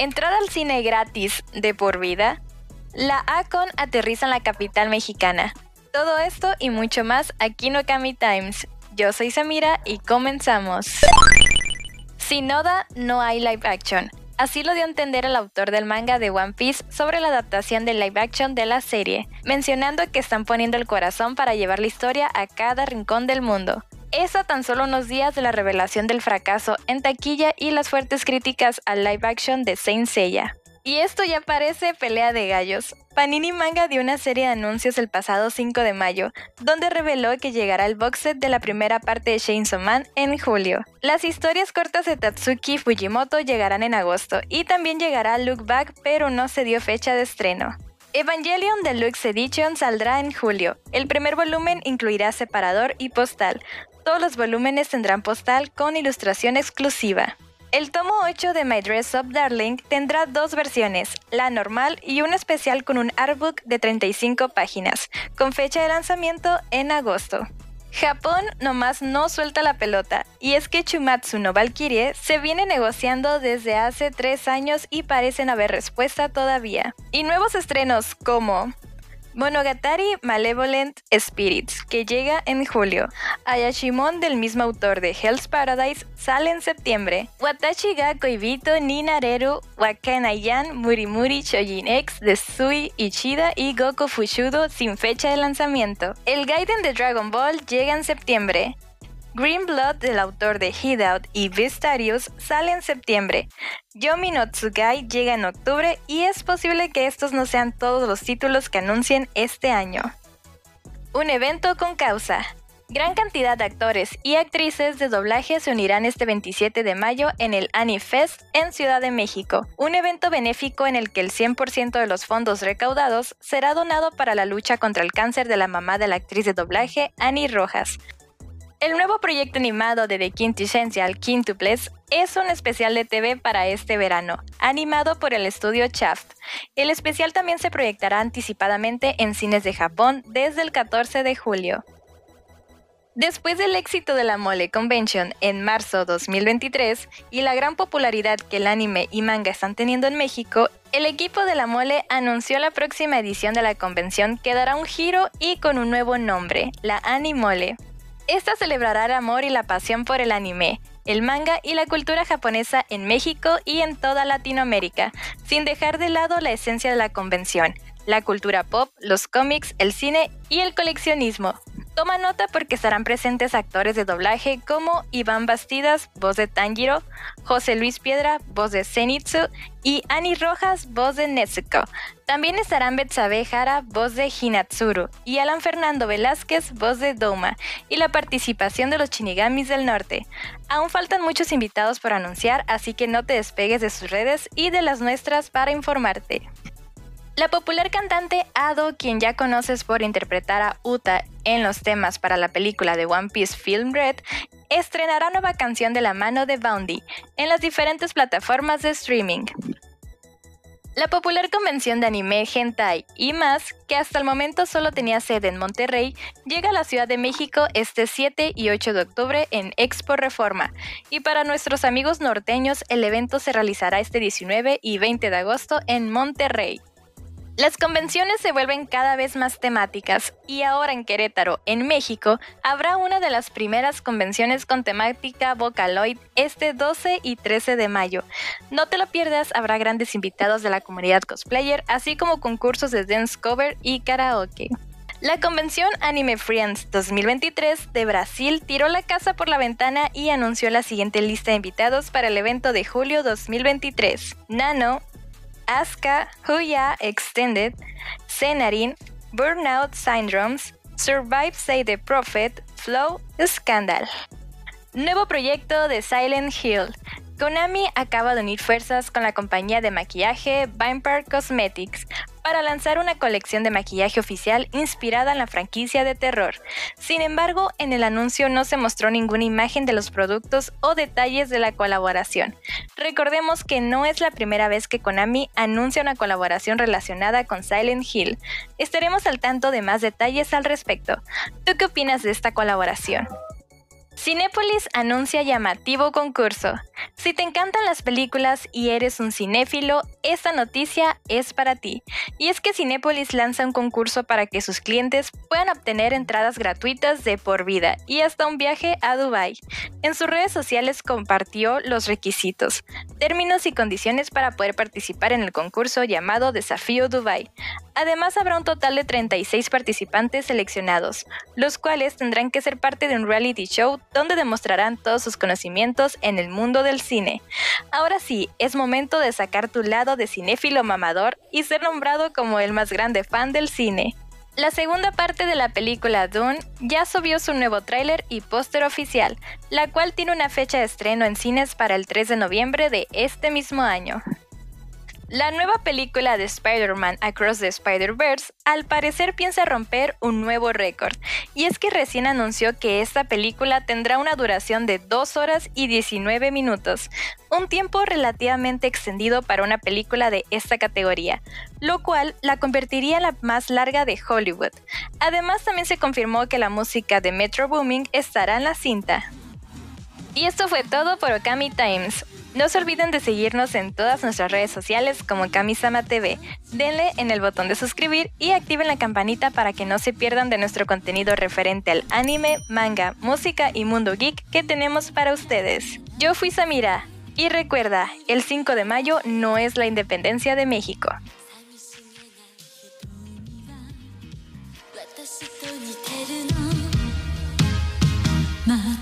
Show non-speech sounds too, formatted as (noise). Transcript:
Entrar al cine gratis de por vida. La Acon aterriza en la capital mexicana. Todo esto y mucho más aquí en Okami Times. Yo soy Samira y comenzamos. Sin Oda no hay live action. Así lo dio a entender el autor del manga de One Piece sobre la adaptación del live action de la serie, mencionando que están poniendo el corazón para llevar la historia a cada rincón del mundo. Eso tan solo unos días de la revelación del fracaso en taquilla y las fuertes críticas al live action de Saint Seiya. Y esto ya parece pelea de gallos. Panini Manga dio una serie de anuncios el pasado 5 de mayo, donde reveló que llegará el box set de la primera parte de Chainsaw Man en julio. Las historias cortas de Tatsuki Fujimoto llegarán en agosto, y también llegará Look Back, pero no se dio fecha de estreno. Evangelion Deluxe Edition saldrá en julio. El primer volumen incluirá separador y postal. Todos los volúmenes tendrán postal con ilustración exclusiva. El tomo 8 de My Dress Up Darling tendrá dos versiones, la normal y una especial con un artbook de 35 páginas, con fecha de lanzamiento en agosto. Japón nomás no suelta la pelota, y es que Chumatsu no Valkyrie se viene negociando desde hace tres años y parecen haber respuesta todavía. Y nuevos estrenos como Monogatari Malevolent Spirits, que llega en julio. Ayashimon del mismo autor de Hell's Paradise sale en septiembre. Watashi ga Koibito ni Nareru Wakanayan Murimuri Shojin X de Sui Ichida y Goku Fushudo sin fecha de lanzamiento. El Gaiden de Dragon Ball llega en septiembre. Green Blood del autor de Hideout y Vistarius sale en septiembre. Yomi no Tsugai llega en octubre y es posible que estos no sean todos los títulos que anuncien este año. Un evento con causa. Gran cantidad de actores y actrices de doblaje se unirán este 27 de mayo en el Anifest en Ciudad de México, un evento benéfico en el que el 100% de los fondos recaudados será donado para la lucha contra el cáncer de la mamá de la actriz de doblaje Annie Rojas, el nuevo proyecto animado de The Quintessential Quintuples es un especial de TV para este verano, animado por el estudio Shaft. El especial también se proyectará anticipadamente en cines de Japón desde el 14 de julio. Después del éxito de la Mole Convention en marzo 2023 y la gran popularidad que el anime y manga están teniendo en México, el equipo de la Mole anunció la próxima edición de la convención que dará un giro y con un nuevo nombre, la Animole. Esta celebrará el amor y la pasión por el anime, el manga y la cultura japonesa en México y en toda Latinoamérica, sin dejar de lado la esencia de la convención, la cultura pop, los cómics, el cine y el coleccionismo. Toma nota porque estarán presentes actores de doblaje como Iván Bastidas, voz de Tanjiro, José Luis Piedra, voz de Zenitsu, y Ani Rojas, voz de Netsuko. También estarán Betsabe Hara, voz de Hinatsuru, y Alan Fernando Velázquez, voz de Doma, y la participación de los Shinigamis del Norte. Aún faltan muchos invitados por anunciar, así que no te despegues de sus redes y de las nuestras para informarte. La popular cantante Ado, quien ya conoces por interpretar a Uta en los temas para la película de One Piece Film Red, estrenará nueva canción de la mano de Boundy en las diferentes plataformas de streaming. La popular convención de anime Hentai y más, que hasta el momento solo tenía sede en Monterrey, llega a la Ciudad de México este 7 y 8 de octubre en Expo Reforma. Y para nuestros amigos norteños, el evento se realizará este 19 y 20 de agosto en Monterrey. Las convenciones se vuelven cada vez más temáticas y ahora en Querétaro, en México, habrá una de las primeras convenciones con temática Vocaloid este 12 y 13 de mayo. No te lo pierdas, habrá grandes invitados de la comunidad cosplayer, así como concursos de dance cover y karaoke. La convención Anime Friends 2023 de Brasil tiró la casa por la ventana y anunció la siguiente lista de invitados para el evento de julio 2023. Nano, Asuka, Huya Extended, Senarin, Burnout Syndromes, Survive Say the Prophet, Flow, Scandal. Nuevo proyecto de Silent Hill. Konami acaba de unir fuerzas con la compañía de maquillaje Vampire Cosmetics para lanzar una colección de maquillaje oficial inspirada en la franquicia de terror. Sin embargo, en el anuncio no se mostró ninguna imagen de los productos o detalles de la colaboración. Recordemos que no es la primera vez que Konami anuncia una colaboración relacionada con Silent Hill. Estaremos al tanto de más detalles al respecto. ¿Tú qué opinas de esta colaboración? Cinépolis anuncia llamativo concurso. Si te encantan las películas y eres un cinéfilo, esta noticia es para ti. Y es que Cinépolis lanza un concurso para que sus clientes puedan obtener entradas gratuitas de por vida y hasta un viaje a Dubai. En sus redes sociales compartió los requisitos, términos y condiciones para poder participar en el concurso llamado Desafío Dubai. Además habrá un total de 36 participantes seleccionados, los cuales tendrán que ser parte de un reality show donde demostrarán todos sus conocimientos en el mundo cine. Ahora sí, es momento de sacar tu lado de cinéfilo mamador y ser nombrado como el más grande fan del cine. La segunda parte de la película Dune ya subió su nuevo tráiler y póster oficial, la cual tiene una fecha de estreno en cines para el 3 de noviembre de este mismo año. La nueva película de Spider-Man Across the Spider-Verse al parecer piensa romper un nuevo récord, y es que recién anunció que esta película tendrá una duración de 2 horas y 19 minutos, un tiempo relativamente extendido para una película de esta categoría, lo cual la convertiría en la más larga de Hollywood. Además también se confirmó que la música de Metro Booming estará en la cinta. Y esto fue todo por Okami Times. No se olviden de seguirnos en todas nuestras redes sociales como Kamisama TV. Denle en el botón de suscribir y activen la campanita para que no se pierdan de nuestro contenido referente al anime, manga, música y mundo geek que tenemos para ustedes. Yo fui Samira y recuerda, el 5 de mayo no es la independencia de México. (laughs)